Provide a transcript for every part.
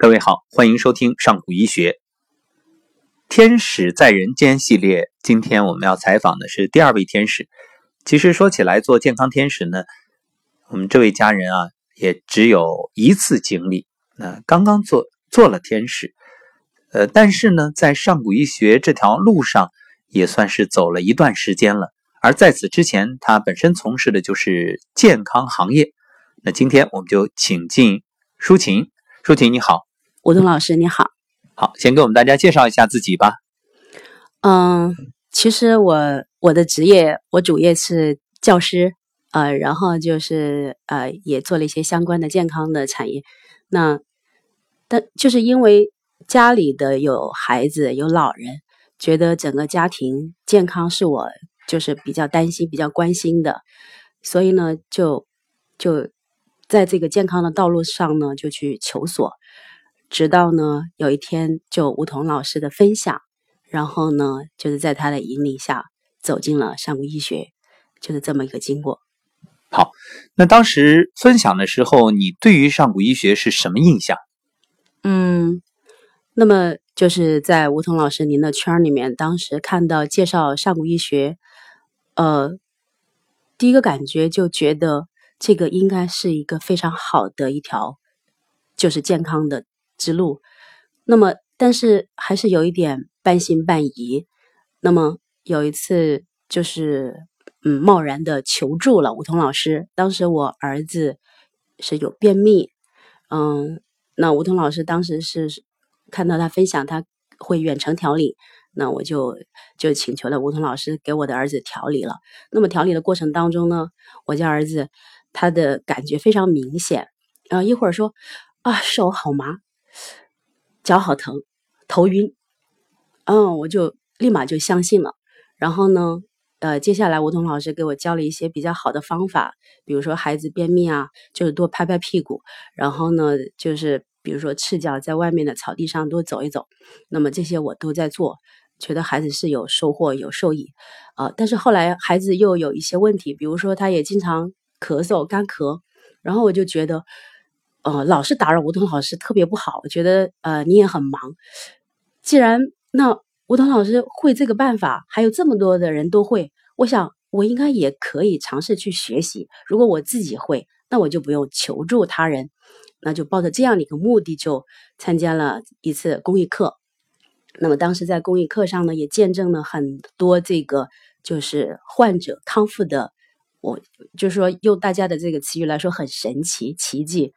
各位好，欢迎收听上古医学。天使在人间系列，今天我们要采访的是第二位天使。其实说起来，做健康天使呢，我们这位家人啊，也只有一次经历。那刚刚做做了天使，呃，但是呢，在上古医学这条路上，也算是走了一段时间了。而在此之前，他本身从事的就是健康行业。那今天我们就请进舒琴，舒琴你好。吴东老师，你好。好，先给我们大家介绍一下自己吧。嗯，其实我我的职业，我主业是教师，呃，然后就是呃，也做了一些相关的健康的产业。那但就是因为家里的有孩子有老人，觉得整个家庭健康是我就是比较担心、比较关心的，所以呢，就就在这个健康的道路上呢，就去求索。直到呢，有一天就吴桐老师的分享，然后呢，就是在他的引领下走进了上古医学，就是这么一个经过。好，那当时分享的时候，你对于上古医学是什么印象？嗯，那么就是在吴桐老师您的圈里面，当时看到介绍上古医学，呃，第一个感觉就觉得这个应该是一个非常好的一条，就是健康的。之路，那么但是还是有一点半信半疑。那么有一次就是嗯贸然的求助了吴桐老师。当时我儿子是有便秘，嗯，那吴桐老师当时是看到他分享他会远程调理，那我就就请求了吴桐老师给我的儿子调理了。那么调理的过程当中呢，我家儿子他的感觉非常明显，啊一会儿说啊手好麻。脚好疼，头晕，嗯，我就立马就相信了。然后呢，呃，接下来吴桐老师给我教了一些比较好的方法，比如说孩子便秘啊，就是多拍拍屁股，然后呢，就是比如说赤脚在外面的草地上多走一走。那么这些我都在做，觉得孩子是有收获、有受益啊。但是后来孩子又有一些问题，比如说他也经常咳嗽、干咳，然后我就觉得。呃，老是打扰吴桐老师特别不好，我觉得呃你也很忙。既然那吴桐老师会这个办法，还有这么多的人都会，我想我应该也可以尝试去学习。如果我自己会，那我就不用求助他人，那就抱着这样的一个目的，就参加了一次公益课。那么当时在公益课上呢，也见证了很多这个就是患者康复的。我就是说，用大家的这个词语来说，很神奇奇迹，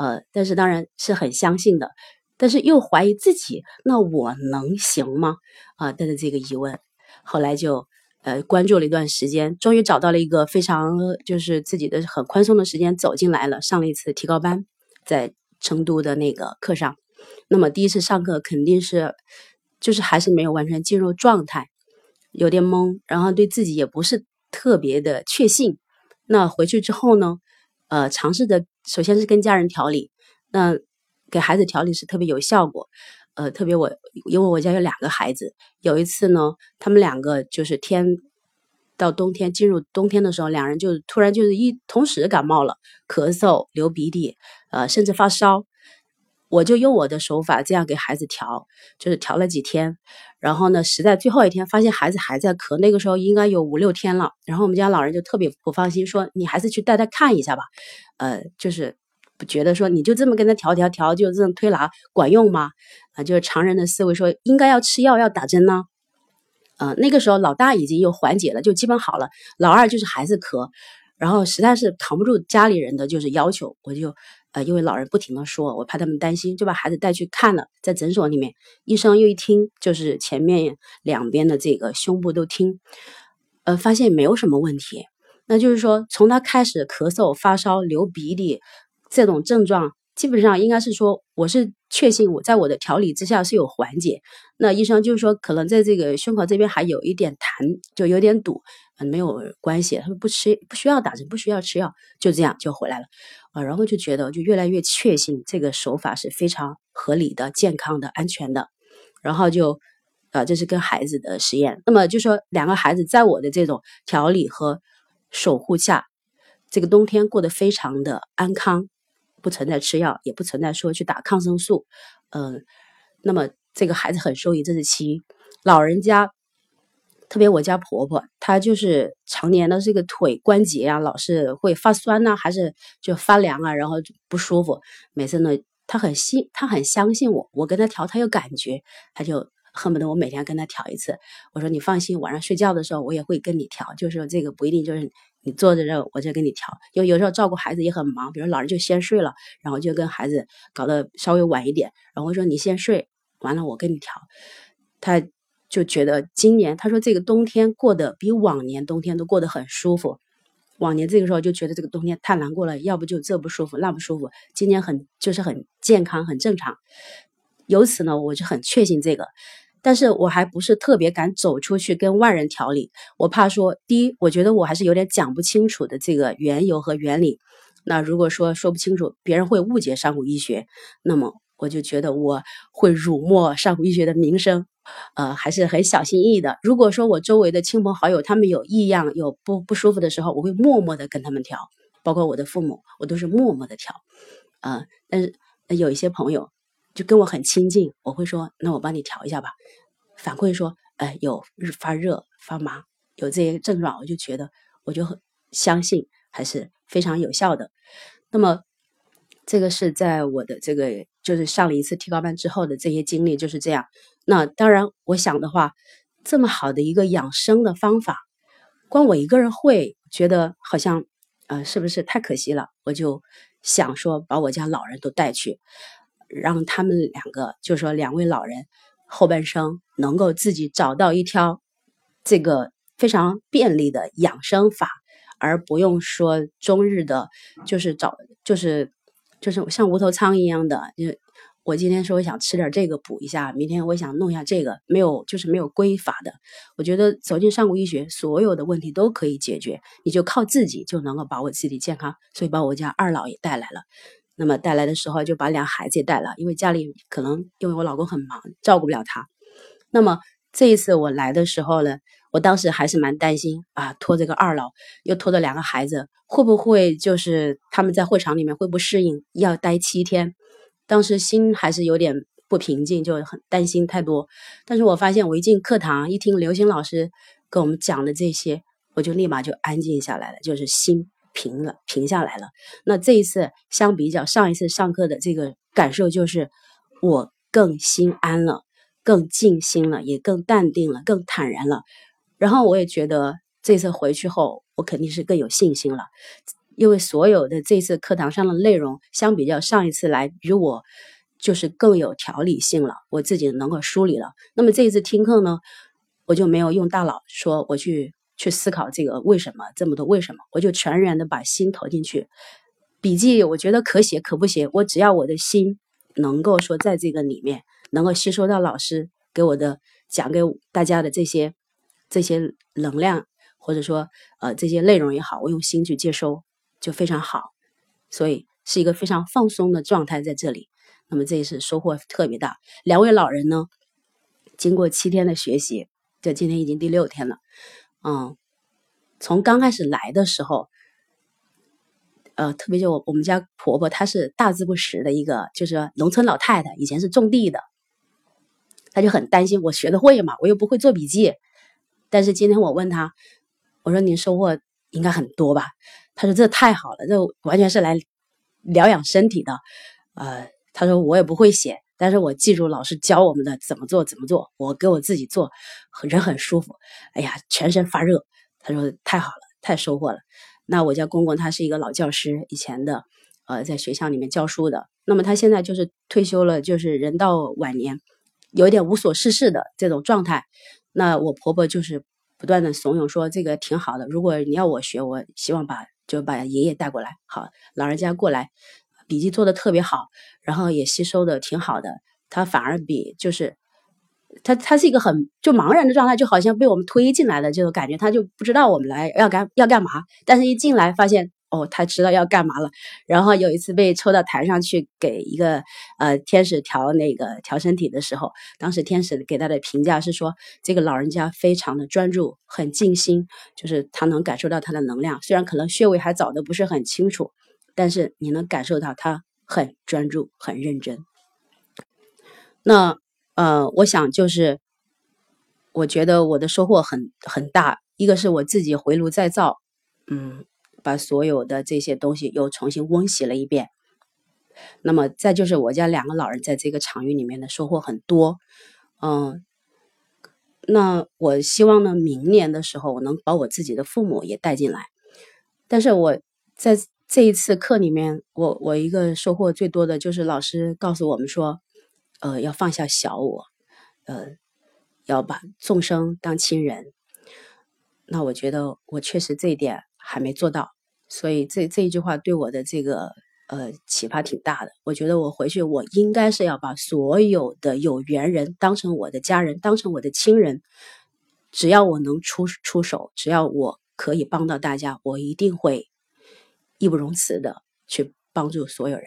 呃，但是当然是很相信的，但是又怀疑自己，那我能行吗？啊，带着这个疑问，后来就呃关注了一段时间，终于找到了一个非常就是自己的很宽松的时间走进来了，上了一次提高班，在成都的那个课上，那么第一次上课肯定是就是还是没有完全进入状态，有点懵，然后对自己也不是。特别的确信，那回去之后呢，呃，尝试着首先是跟家人调理，那给孩子调理是特别有效果，呃，特别我因为我家有两个孩子，有一次呢，他们两个就是天到冬天进入冬天的时候，两人就突然就是一同时感冒了，咳嗽、流鼻涕，呃，甚至发烧。我就用我的手法这样给孩子调，就是调了几天，然后呢，实在最后一天发现孩子还在咳，那个时候应该有五六天了，然后我们家老人就特别不放心，说你还是去带他看一下吧，呃，就是觉得说你就这么跟他调调调，就这种推拿管用吗？啊，就是常人的思维说应该要吃药要打针呢，呃，那个时候老大已经又缓解了，就基本好了，老二就是还是咳，然后实在是扛不住家里人的就是要求，我就。呃，因为老人不停的说，我怕他们担心，就把孩子带去看了，在诊所里面，医生又一听，就是前面两边的这个胸部都听，呃，发现没有什么问题。那就是说，从他开始咳嗽、发烧、流鼻涕这种症状，基本上应该是说，我是确信我在我的调理之下是有缓解。那医生就是说，可能在这个胸口这边还有一点痰，就有点堵，嗯没有关系，他说不吃不需要打针，不需要吃药，就这样就回来了。啊，然后就觉得就越来越确信这个手法是非常合理的、健康的、安全的，然后就，啊，这是跟孩子的实验。那么就说两个孩子在我的这种调理和守护下，这个冬天过得非常的安康。不存在吃药，也不存在说去打抗生素。嗯，那么这个孩子很受益，这是其一。老人家，特别我家婆婆，她就是常年的这个腿关节啊，老是会发酸呐，还是就发凉啊，然后不舒服。每次呢，她很信，她很相信我，我跟她调，她有感觉，她就恨不得我每天跟她调一次。我说你放心，晚上睡觉的时候我也会跟你调，就是说这个不一定就是你坐在这我就给你调，因为有时候照顾孩子也很忙，比如老人就先睡了，然后就跟孩子搞得稍微晚一点，然后说你先睡，完了我跟你调。他就觉得今年，他说这个冬天过得比往年冬天都过得很舒服。往年这个时候就觉得这个冬天太难过了，要不就这不舒服那不舒服。今年很就是很健康很正常。由此呢，我就很确信这个，但是我还不是特别敢走出去跟外人调理，我怕说，第一，我觉得我还是有点讲不清楚的这个缘由和原理。那如果说说不清楚，别人会误解上古医学，那么我就觉得我会辱没上古医学的名声。呃，还是很小心翼翼的。如果说我周围的亲朋好友他们有异样、有不不舒服的时候，我会默默的跟他们调，包括我的父母，我都是默默的调。啊，但是有一些朋友就跟我很亲近，我会说，那我帮你调一下吧。反馈说，哎，有发热、发麻，有这些症状，我就觉得，我就很相信还是非常有效的。那么，这个是在我的这个。就是上了一次提高班之后的这些经历就是这样。那当然，我想的话，这么好的一个养生的方法，光我一个人会觉得好像，呃，是不是太可惜了？我就想说，把我家老人都带去，让他们两个，就说两位老人后半生能够自己找到一条这个非常便利的养生法，而不用说终日的，就是找就是。就是像无头苍蝇一样的，就我今天说我想吃点这个补一下，明天我想弄一下这个，没有就是没有规法的。我觉得走进上古医学，所有的问题都可以解决，你就靠自己就能够把握自己健康。所以把我家二老也带来了，那么带来的时候就把俩孩子也带了，因为家里可能因为我老公很忙，照顾不了他。那么这一次我来的时候呢？我当时还是蛮担心啊，拖这个二老，又拖着两个孩子，会不会就是他们在会场里面会不适应，要待七天？当时心还是有点不平静，就很担心太多。但是我发现我一进课堂，一听刘星老师跟我们讲的这些，我就立马就安静下来了，就是心平了，平下来了。那这一次相比较上一次上课的这个感受，就是我更心安了，更静心了，也更淡定了，更坦然了。然后我也觉得这次回去后，我肯定是更有信心了，因为所有的这次课堂上的内容，相比较上一次来，比我就是更有条理性了，我自己能够梳理了。那么这一次听课呢，我就没有用大脑说我去去思考这个为什么这么多为什么，我就全然的把心投进去。笔记我觉得可写可不写，我只要我的心能够说在这个里面能够吸收到老师给我的讲给大家的这些。这些能量，或者说呃这些内容也好，我用心去接收就非常好，所以是一个非常放松的状态在这里。那么这一次收获特别大。两位老人呢，经过七天的学习，这今天已经第六天了。嗯，从刚开始来的时候，呃，特别就我我们家婆婆，她是大字不识的一个，就是农村老太太，以前是种地的，她就很担心我学的会吗？我又不会做笔记。但是今天我问她，我说您收获应该很多吧？她说这太好了，这完全是来疗养身体的。呃，她说我也不会写，但是我记住老师教我们的怎么做怎么做，我给我自己做，人很舒服。哎呀，全身发热。他说太好了，太收获了。那我家公公他是一个老教师，以前的呃在学校里面教书的。那么他现在就是退休了，就是人到晚年，有一点无所事事的这种状态。那我婆婆就是不断的怂恿说这个挺好的，如果你要我学，我希望把就把爷爷带过来，好，老人家过来，笔记做的特别好，然后也吸收的挺好的，他反而比就是他他是一个很就茫然的状态，就好像被我们推进来的这种感觉，他就不知道我们来要干要干嘛，但是一进来发现。哦，他知道要干嘛了。然后有一次被抽到台上去给一个呃天使调那个调身体的时候，当时天使给他的评价是说，这个老人家非常的专注，很静心，就是他能感受到他的能量。虽然可能穴位还找的不是很清楚，但是你能感受到他很专注、很认真。那呃，我想就是，我觉得我的收获很很大。一个是我自己回炉再造，嗯，把所有的这些东西又重新温习了一遍。那么再就是我家两个老人在这个场域里面的收获很多，嗯。那我希望呢，明年的时候我能把我自己的父母也带进来。但是我在这一次课里面，我我一个收获最多的就是老师告诉我们说，呃，要放下小我，呃，要把众生当亲人。那我觉得我确实这一点还没做到，所以这这一句话对我的这个。呃，启发挺大的。我觉得我回去，我应该是要把所有的有缘人当成我的家人，当成我的亲人。只要我能出出手，只要我可以帮到大家，我一定会义不容辞的去帮助所有人。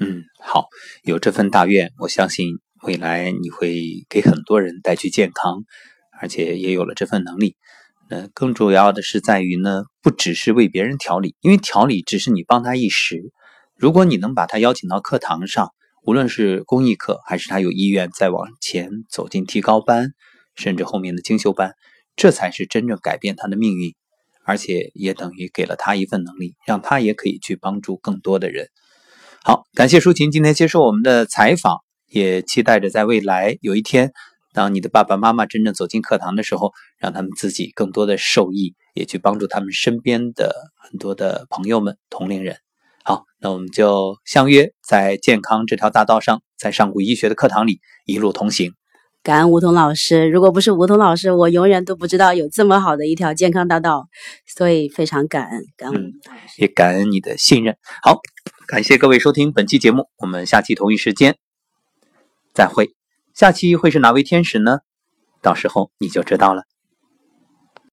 嗯，好，有这份大愿，我相信未来你会给很多人带去健康，而且也有了这份能力。那更主要的是在于呢，不只是为别人调理，因为调理只是你帮他一时。如果你能把他邀请到课堂上，无论是公益课，还是他有意愿再往前走进提高班，甚至后面的精修班，这才是真正改变他的命运，而且也等于给了他一份能力，让他也可以去帮助更多的人。好，感谢舒琴今天接受我们的采访，也期待着在未来有一天，当你的爸爸妈妈真正走进课堂的时候，让他们自己更多的受益，也去帮助他们身边的很多的朋友们、同龄人。好，那我们就相约在健康这条大道上，在上古医学的课堂里一路同行。感恩吴桐老师，如果不是吴桐老师，我永远都不知道有这么好的一条健康大道，所以非常感恩，感恩，也感恩你的信任。好，感谢各位收听本期节目，我们下期同一时间再会。下期会是哪位天使呢？到时候你就知道了。